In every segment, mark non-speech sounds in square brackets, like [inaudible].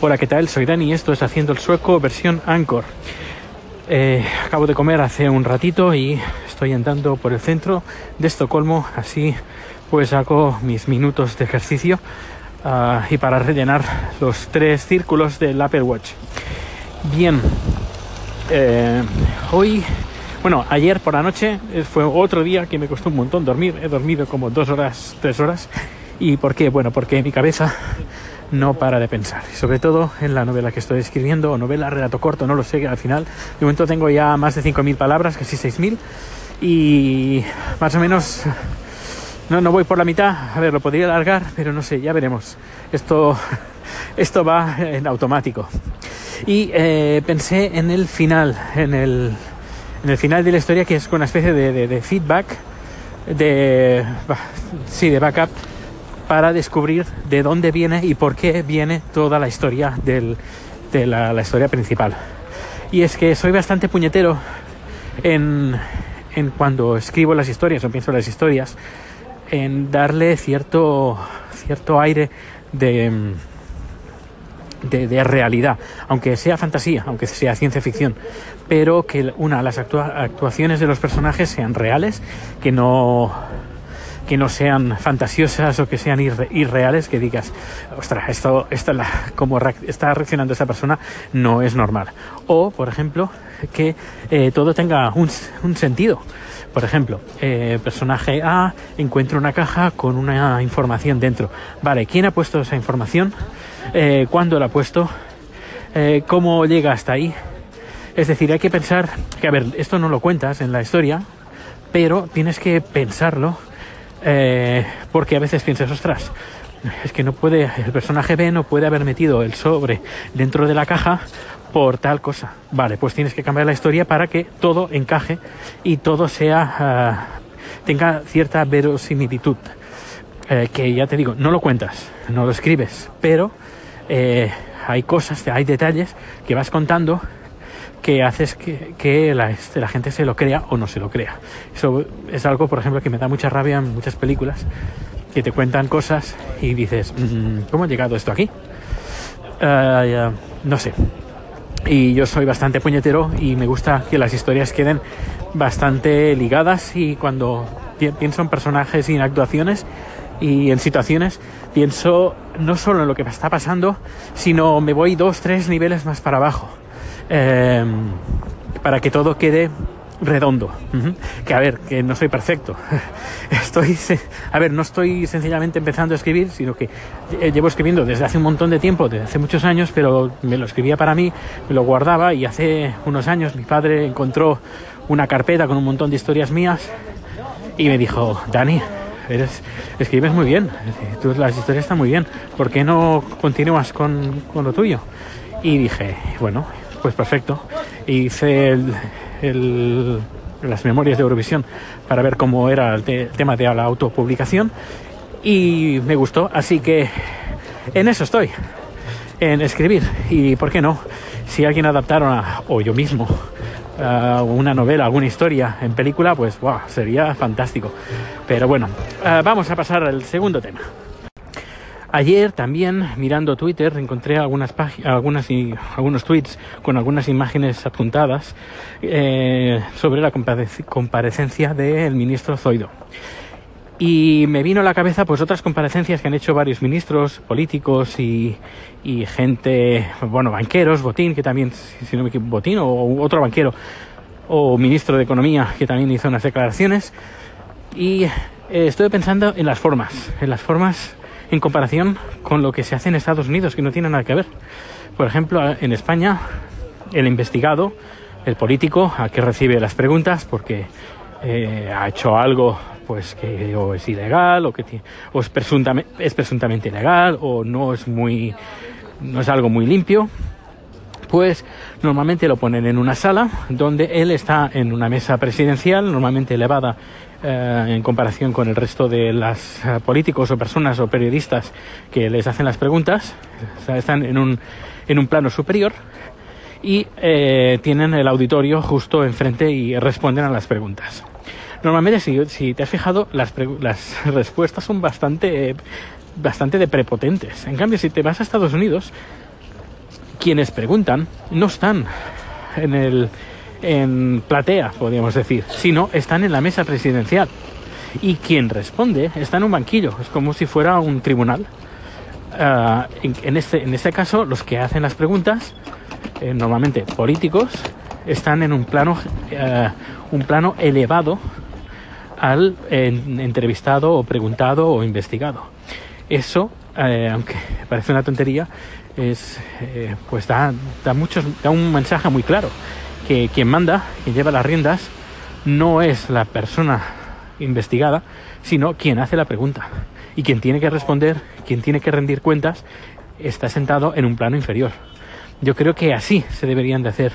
Hola, ¿qué tal? Soy Dani y esto es Haciendo el Sueco versión Anchor. Eh, acabo de comer hace un ratito y estoy andando por el centro de Estocolmo, así pues hago mis minutos de ejercicio uh, y para rellenar los tres círculos del Apple Watch. Bien, eh, hoy, bueno, ayer por la noche eh, fue otro día que me costó un montón dormir, he dormido como dos horas, tres horas. ¿Y por qué? Bueno, porque mi cabeza no para de pensar. sobre todo en la novela que estoy escribiendo, o novela, relato corto, no lo sé, al final. De momento tengo ya más de 5.000 palabras, casi 6.000. Y más o menos... No, no voy por la mitad. A ver, lo podría alargar, pero no sé, ya veremos. Esto, [laughs] esto va en automático. Y eh, pensé en el final, en el, en el final de la historia, que es una especie de, feedback, de, sí, de backup para descubrir de dónde viene y por qué viene toda la historia de la, historia principal. Y es que soy bastante puñetero en, cuando escribo las historias o pienso las historias, en darle cierto, cierto aire de, de, realidad, aunque sea fantasía, aunque sea ciencia ficción, pero que una, las actua actuaciones de los personajes sean reales, que no que no sean fantasiosas o que sean irre irreales, que digas, ostras, esto, esto la, como está reaccionando esta persona no es normal. O, por ejemplo, que eh, todo tenga un, sentido. Por ejemplo, eh, personaje A encuentra una caja con una información dentro. Vale, ¿quién ha puesto esa información? Eh, ¿Cuándo la ha puesto? ¿Cómo llega hasta ahí? Es decir, hay que pensar que, a ver, esto no lo cuentas en la historia, pero tienes que pensarlo eh, porque a veces piensas, ostras, es que no puede, el personaje B no puede haber metido el sobre dentro de la caja por tal cosa. Vale, pues tienes que cambiar la historia para que todo encaje y todo sea, uh, tenga cierta verosimilitud. Eh, que ya te digo, no lo cuentas, no lo escribes, pero eh, hay cosas, hay detalles que vas contando que haces que, que la, este, la, gente se lo crea o no se lo crea. Eso es algo, por ejemplo, que me da mucha rabia en muchas películas, que te cuentan cosas y dices, mmm, ¿cómo ha llegado esto aquí? Uh, no sé. Y yo soy bastante puñetero y me gusta que las historias queden bastante ligadas y cuando pienso en personajes y en actuaciones y en situaciones, pienso no solo en lo que está pasando, sino me voy dos, tres niveles más para abajo eh, para que todo quede redondo. Que a ver, que no soy perfecto. [laughs] Estoy, a ver, no estoy sencillamente empezando a escribir, sino que llevo escribiendo desde hace un montón de tiempo, desde hace muchos años, pero me lo escribía para mí, me lo guardaba y hace unos años mi padre encontró una carpeta con un montón de historias mías y me dijo, Dani, eres, escribes muy bien, tú, las historias están muy bien, ¿por qué no continúas con, con lo tuyo? Y dije, bueno, pues perfecto. Hice el, el, las memorias de Eurovisión para ver cómo era el, te, tema de la autopublicación y me gustó, así que en eso estoy, en escribir. Y por qué no, si alguien adaptara, o yo mismo, uh, una novela, alguna historia en película, pues wow, sería fantástico. Pero bueno, uh, vamos a pasar al segundo tema. Ayer también, mirando Twitter, encontré algunas algunas algunos tweets con algunas imágenes apuntadas eh, sobre la comparecencia del ministro Zoido. Y me vino a la cabeza pues otras comparecencias que han hecho varios ministros, políticos y, y gente, bueno, banqueros, Botín, que también, si no me equivoco, Botín o otro banquero, o ministro de Economía, que también hizo unas declaraciones. Y eh, estoy pensando en las formas, en las formas en comparación con lo que se hace en Estados Unidos, que no tiene nada que ver. Por ejemplo, en España, el investigado, el político, a que recibe las preguntas porque eh, ha hecho algo pues que o es ilegal o que o es, presuntamente, es presuntamente ilegal o no es muy no es algo muy limpio pues normalmente lo ponen en una sala donde él está en una mesa presidencial normalmente elevada eh, en comparación con el resto de los uh, políticos o personas o periodistas que les hacen las preguntas. O sea, están en un, en un plano superior y eh, tienen el auditorio justo enfrente y responden a las preguntas. Normalmente si, si te has fijado las, las [laughs] respuestas son bastante bastante de prepotentes. En cambio si te vas a Estados Unidos quienes preguntan no están en el en platea, podríamos decir, sino están en la mesa presidencial. Y quien responde está en un banquillo, es como si fuera un tribunal. Ah, en, este, en este caso, los que hacen las preguntas, eh, normalmente políticos, están en un plano, eh, un plano elevado al entrevistado o preguntado o investigado. Eso, eh, aunque [laughs] parece una tontería, es, pues da, da, muchos, da un mensaje muy claro que quien manda, quien lleva las riendas, no es la persona investigada, sino quien hace la pregunta. Y quien tiene que responder, quien tiene que rendir cuentas, está sentado en un plano inferior. Yo creo que así se deberían de hacer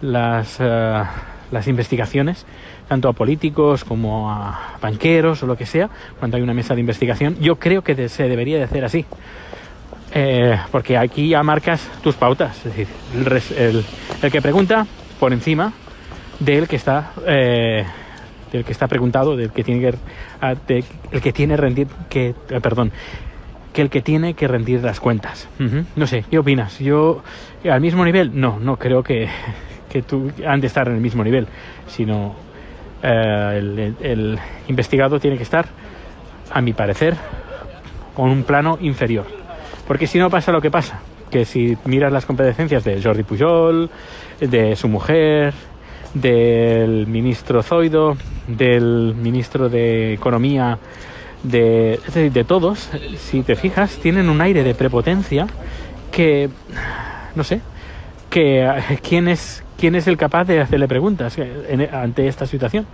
las, eh, las investigaciones, tanto a políticos como a banqueros o lo que sea, cuando hay una mesa de investigación. Yo creo que se debería de hacer así. Eh, porque aquí ya marcas tus pautas. Es decir, el, el, que pregunta por encima del que está eh, del que está preguntado, del que tiene que, el que tiene rendir, que, eh, perdón, que el que tiene que rendir las cuentas. No sé, ¿qué opinas? Yo, al mismo nivel, no, no creo que, [laughs] que tú han de estar en el mismo nivel, sino eh, el, el, investigado tiene que estar, a mi parecer, con un plano inferior. Porque si no pasa lo que pasa, que si miras las competencias de Jordi Pujol, de su mujer, del ministro Zoido, del ministro de Economía, de, de todos, si te fijas, tienen un aire de prepotencia que, no sé, que quién es, quién es el capaz de hacerle preguntas ante esta situación.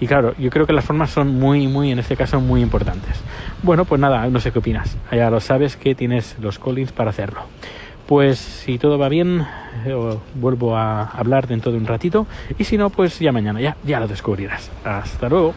Y claro, yo creo que las formas son muy, muy, en este caso, muy importantes. Bueno, pues nada, no sé qué opinas. Ya lo sabes que tienes los callings para hacerlo. Pues si todo va bien, eh, vuelvo a hablar dentro de un ratito. Y si no, pues ya mañana, ya, ya lo descubrirás. Hasta luego.